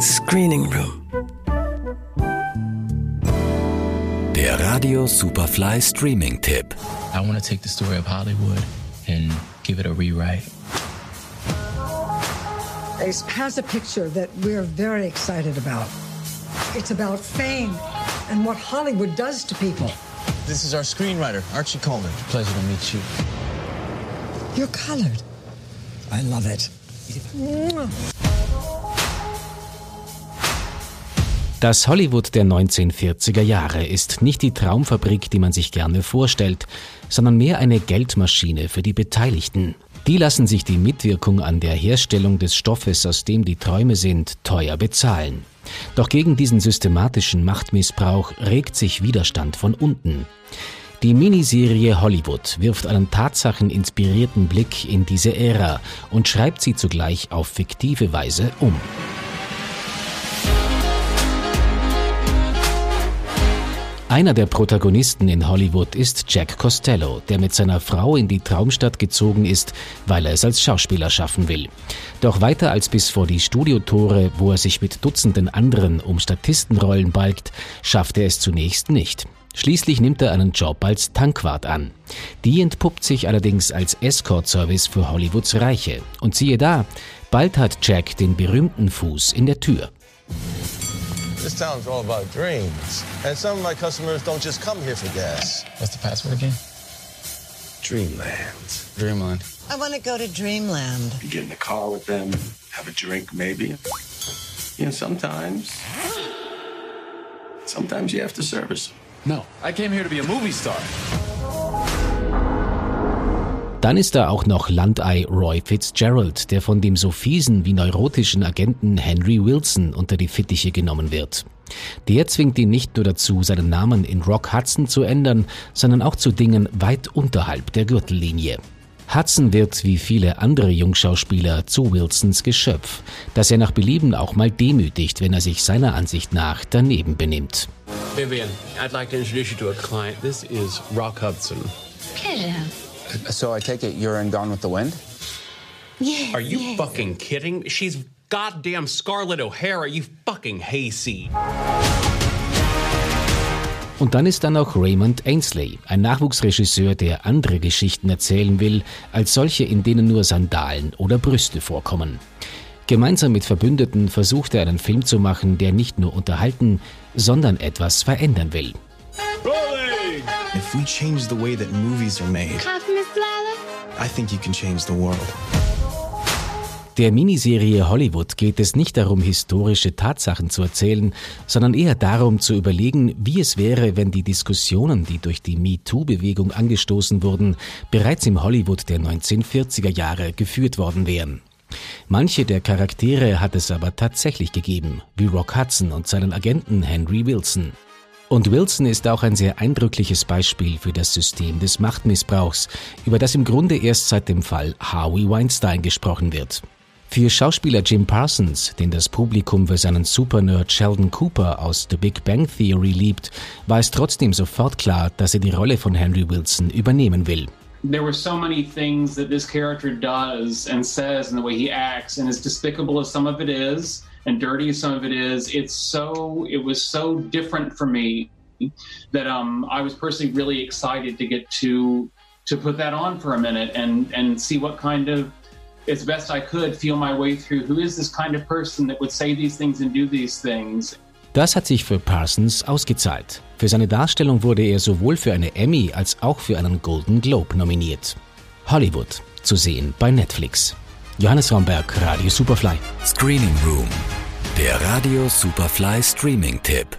Screening Room. Der Radio Superfly Streaming Tipp. I want to take the story of Hollywood and give it a rewrite. Ace has a picture that we're very excited about. It's about fame and what Hollywood does to people. This is our screenwriter, Archie Coleman. Pleasure to meet you. You're colored. I love it. Das Hollywood der 1940er Jahre ist nicht die Traumfabrik, die man sich gerne vorstellt, sondern mehr eine Geldmaschine für die Beteiligten. Die lassen sich die Mitwirkung an der Herstellung des Stoffes, aus dem die Träume sind, teuer bezahlen. Doch gegen diesen systematischen Machtmissbrauch regt sich Widerstand von unten. Die Miniserie Hollywood wirft einen tatsacheninspirierten Blick in diese Ära und schreibt sie zugleich auf fiktive Weise um. Einer der Protagonisten in Hollywood ist Jack Costello, der mit seiner Frau in die Traumstadt gezogen ist, weil er es als Schauspieler schaffen will. Doch weiter als bis vor die Studiotore, wo er sich mit Dutzenden anderen um Statistenrollen balgt, schafft er es zunächst nicht. Schließlich nimmt er einen Job als Tankwart an. Die entpuppt sich allerdings als Escort-Service für Hollywoods Reiche. Und siehe da, bald hat Jack den berühmten Fuß in der Tür. This town's all about dreams. And some of my customers don't just come here for gas. What's the password again? Dreamland. Dreamland. I want to go to Dreamland. You get in the car with them, have a drink maybe. You know, sometimes, sometimes you have to service them. No, I came here to be a movie star. Dann ist da auch noch Landei Roy Fitzgerald, der von dem so fiesen wie neurotischen Agenten Henry Wilson unter die Fittiche genommen wird. Der zwingt ihn nicht nur dazu, seinen Namen in Rock Hudson zu ändern, sondern auch zu Dingen weit unterhalb der Gürtellinie. Hudson wird wie viele andere Jungschauspieler zu Wilsons Geschöpf, das er nach Belieben auch mal demütigt, wenn er sich seiner Ansicht nach daneben benimmt. Vivian, I'd like to introduce you to a client. This is Rock Hudson. Pleasure. So I take it you're in Gone with the Wind? Yes. Are you yes. fucking kidding? She's goddamn Scarlett O'Hara, you fucking hayseed. Und dann ist da noch Raymond Ainsley, ein Nachwuchsregisseur, der andere Geschichten erzählen will, als solche, in denen nur Sandalen oder Brüste vorkommen. Gemeinsam mit Verbündeten versucht er einen Film zu machen, der nicht nur unterhalten, sondern etwas verändern will. If we change the way that movies are made, I think you can change the world. Der Miniserie Hollywood geht es nicht darum, historische Tatsachen zu erzählen, sondern eher darum zu überlegen, wie es wäre, wenn die Diskussionen, die durch die MeToo-Bewegung angestoßen wurden, bereits im Hollywood der 1940er Jahre geführt worden wären. Manche der Charaktere hat es aber tatsächlich gegeben, wie Rock Hudson und seinen Agenten Henry Wilson. Und Wilson ist auch ein sehr eindrückliches Beispiel für das System des Machtmissbrauchs, über das im Grunde erst seit dem Fall Harvey Weinstein gesprochen wird. Für Schauspieler Jim Parsons, den das Publikum für seinen Supernerd Sheldon Cooper aus The Big Bang Theory liebt, war es trotzdem sofort klar, dass er die Rolle von Henry Wilson übernehmen will. there were so many things that this character does and says and the way he acts and as despicable as some of it is and dirty some of it is it's so it was so different for me that um, i was personally really excited to get to to put that on for a minute and and see what kind of as best i could feel my way through who is this kind of person that would say these things and do these things Das hat sich für Parsons ausgezahlt. Für seine Darstellung wurde er sowohl für eine Emmy als auch für einen Golden Globe nominiert. Hollywood, zu sehen bei Netflix. Johannes Romberg, Radio Superfly. Screening Room. Der Radio Superfly Streaming Tipp.